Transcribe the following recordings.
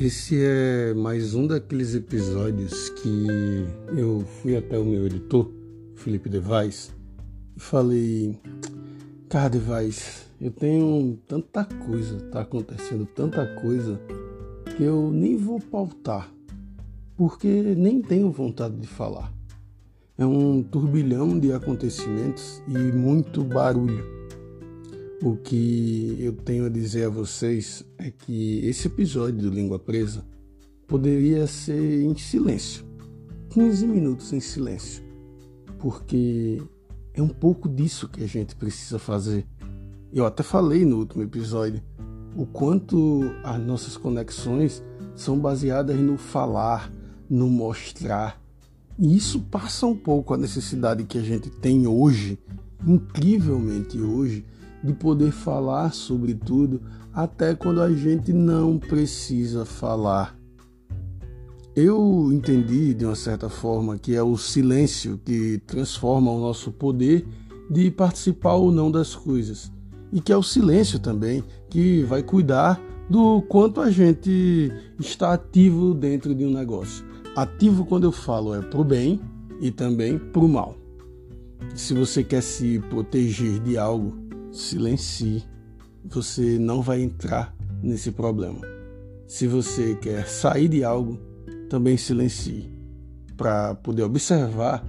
Esse é mais um daqueles episódios que eu fui até o meu editor, Felipe Devais, e falei: Cara, Devais, eu tenho tanta coisa, tá acontecendo tanta coisa, que eu nem vou pautar, porque nem tenho vontade de falar. É um turbilhão de acontecimentos e muito barulho. O que eu tenho a dizer a vocês é que esse episódio do Língua Presa poderia ser em silêncio 15 minutos em silêncio porque é um pouco disso que a gente precisa fazer. Eu até falei no último episódio o quanto as nossas conexões são baseadas no falar, no mostrar. E isso passa um pouco a necessidade que a gente tem hoje, incrivelmente hoje, de poder falar sobre tudo, até quando a gente não precisa falar. Eu entendi de uma certa forma que é o silêncio que transforma o nosso poder de participar ou não das coisas. E que é o silêncio também que vai cuidar do quanto a gente está ativo dentro de um negócio. Ativo, quando eu falo, é para o bem e também para o mal. Se você quer se proteger de algo, silencie. Você não vai entrar nesse problema. Se você quer sair de algo, também silencie, para poder observar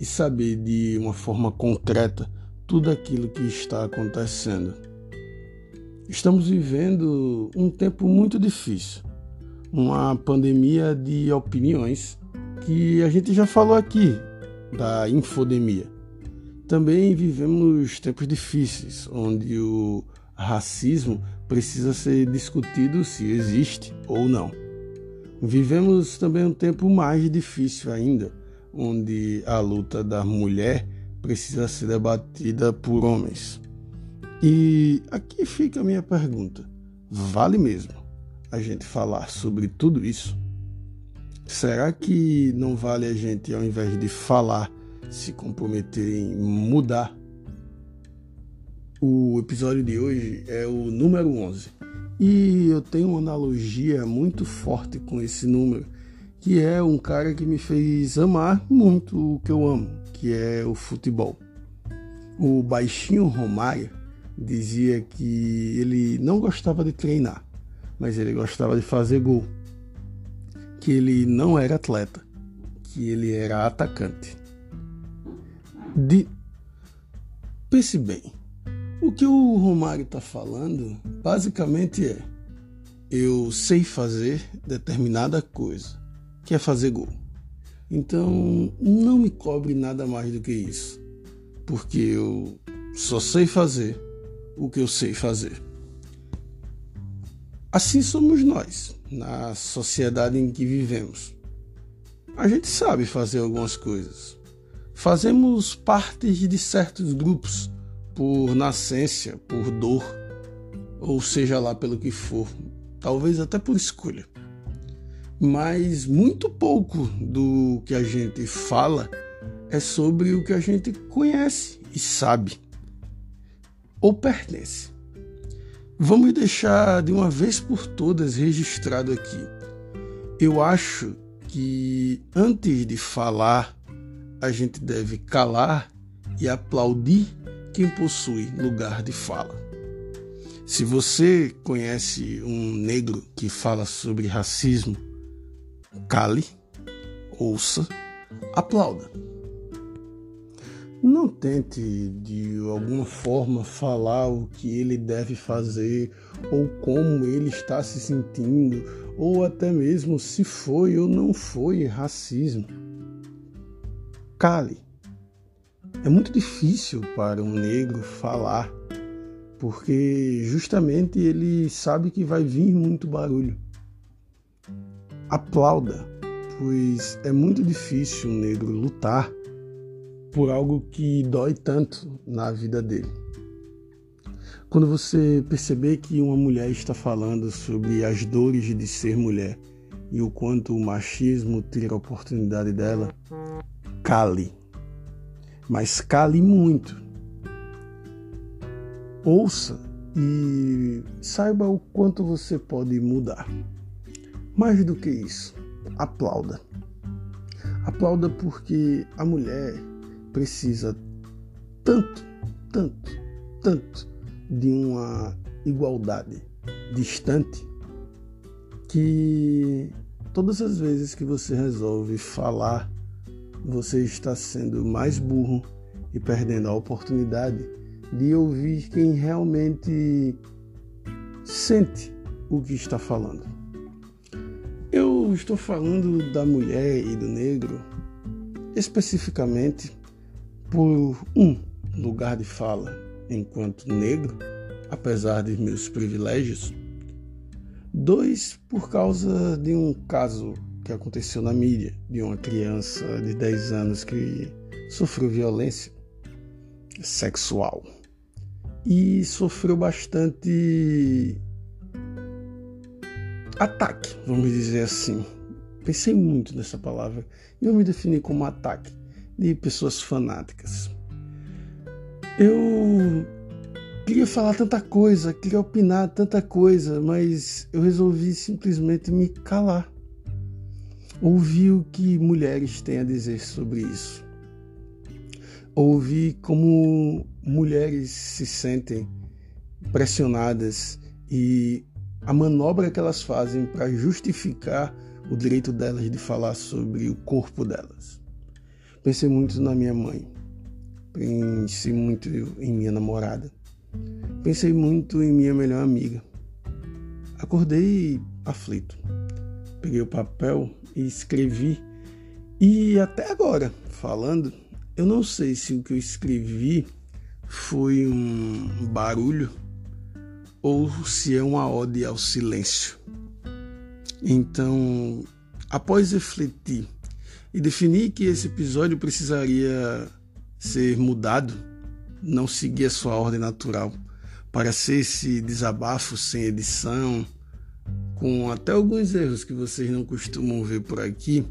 e saber de uma forma concreta tudo aquilo que está acontecendo. Estamos vivendo um tempo muito difícil, uma pandemia de opiniões que a gente já falou aqui, da infodemia. Também vivemos tempos difíceis, onde o racismo precisa ser discutido se existe ou não. Vivemos também um tempo mais difícil ainda, onde a luta da mulher precisa ser debatida por homens. E aqui fica a minha pergunta: vale mesmo a gente falar sobre tudo isso? Será que não vale a gente, ao invés de falar, se comprometer em mudar. O episódio de hoje é o número 11 e eu tenho uma analogia muito forte com esse número, que é um cara que me fez amar muito o que eu amo, que é o futebol. O baixinho Romário dizia que ele não gostava de treinar, mas ele gostava de fazer gol. Que ele não era atleta, que ele era atacante de. Pense bem, o que o Romário está falando basicamente é: eu sei fazer determinada coisa, que é fazer gol. Então não me cobre nada mais do que isso, porque eu só sei fazer o que eu sei fazer. Assim somos nós, na sociedade em que vivemos. A gente sabe fazer algumas coisas, Fazemos parte de certos grupos por nascença, por dor, ou seja lá pelo que for, talvez até por escolha. Mas muito pouco do que a gente fala é sobre o que a gente conhece e sabe ou pertence. Vamos deixar de uma vez por todas registrado aqui. Eu acho que antes de falar a gente deve calar e aplaudir quem possui lugar de fala. Se você conhece um negro que fala sobre racismo, cale, ouça, aplauda. Não tente de alguma forma falar o que ele deve fazer ou como ele está se sentindo ou até mesmo se foi ou não foi racismo cale. É muito difícil para um negro falar, porque justamente ele sabe que vai vir muito barulho. Aplauda, pois é muito difícil um negro lutar por algo que dói tanto na vida dele. Quando você perceber que uma mulher está falando sobre as dores de ser mulher e o quanto o machismo tira a oportunidade dela, cale, mas cale muito. Ouça e saiba o quanto você pode mudar. Mais do que isso, aplauda. Aplauda porque a mulher precisa tanto, tanto, tanto de uma igualdade distante que todas as vezes que você resolve falar, você está sendo mais burro e perdendo a oportunidade de ouvir quem realmente sente o que está falando. Eu estou falando da mulher e do negro especificamente por um lugar de fala enquanto negro, apesar de meus privilégios. Dois, por causa de um caso que aconteceu na mídia, de uma criança de 10 anos que sofreu violência sexual e sofreu bastante ataque, vamos dizer assim. Pensei muito nessa palavra e eu me defini como ataque de pessoas fanáticas. Eu queria falar tanta coisa, queria opinar tanta coisa, mas eu resolvi simplesmente me calar. Ouvir o que mulheres têm a dizer sobre isso. Ouvir como mulheres se sentem pressionadas e a manobra que elas fazem para justificar o direito delas de falar sobre o corpo delas. Pensei muito na minha mãe, pensei muito em minha namorada, pensei muito em minha melhor amiga. Acordei aflito, peguei o papel e escrevi, e até agora, falando, eu não sei se o que eu escrevi foi um barulho ou se é uma ode ao silêncio. Então, após refletir e definir que esse episódio precisaria ser mudado, não seguir a sua ordem natural, para ser esse desabafo sem edição, com até alguns erros que vocês não costumam ver por aqui,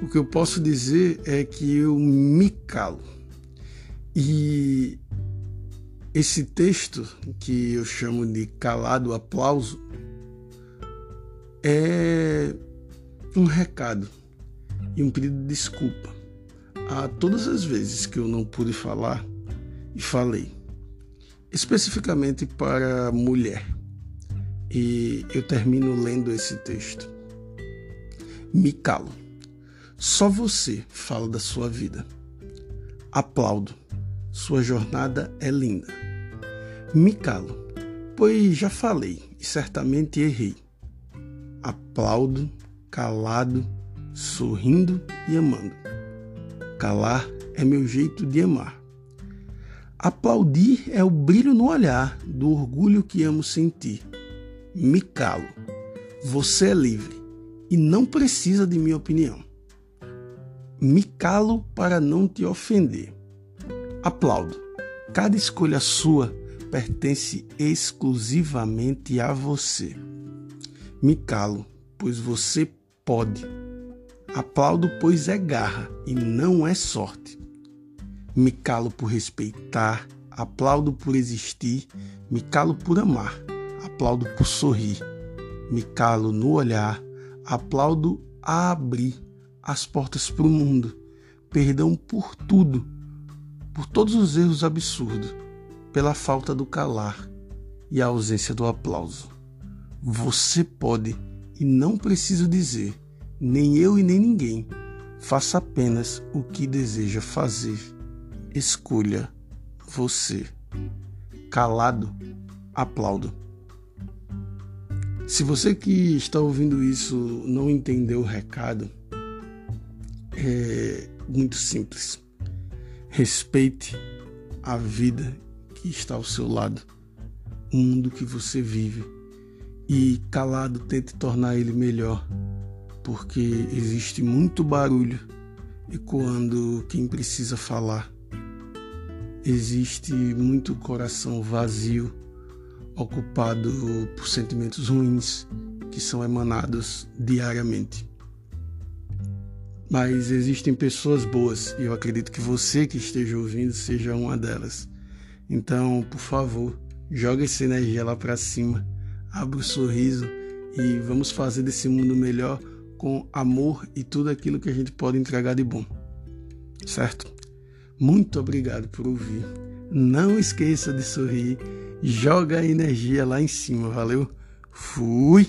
o que eu posso dizer é que eu me calo. E esse texto, que eu chamo de calado aplauso, é um recado e um pedido de desculpa a todas as vezes que eu não pude falar e falei, especificamente para mulher. E eu termino lendo esse texto. Me calo. Só você fala da sua vida. Aplaudo. Sua jornada é linda. Me calo, pois já falei e certamente errei. Aplaudo, calado, sorrindo e amando. Calar é meu jeito de amar. Aplaudir é o brilho no olhar do orgulho que amo sentir. Me calo. Você é livre e não precisa de minha opinião. Me calo para não te ofender. Aplaudo. Cada escolha sua pertence exclusivamente a você. Me calo, pois você pode. Aplaudo, pois é garra e não é sorte. Me calo por respeitar, aplaudo por existir, me calo por amar, aplaudo por sorrir. Me calo no olhar, aplaudo a abrir as portas para o mundo. Perdão por tudo por todos os erros absurdos, pela falta do calar e a ausência do aplauso. Você pode e não preciso dizer, nem eu e nem ninguém. Faça apenas o que deseja fazer. Escolha você. Calado, aplaudo. Se você que está ouvindo isso não entendeu o recado, é muito simples. Respeite a vida que está ao seu lado, o mundo que você vive e calado tente tornar ele melhor, porque existe muito barulho ecoando quem precisa falar. Existe muito coração vazio, ocupado por sentimentos ruins que são emanados diariamente. Mas existem pessoas boas e eu acredito que você que esteja ouvindo seja uma delas. Então, por favor, joga essa energia lá para cima, abra o um sorriso e vamos fazer desse mundo melhor com amor e tudo aquilo que a gente pode entregar de bom. Certo? Muito obrigado por ouvir. Não esqueça de sorrir. Joga a energia lá em cima, valeu? Fui!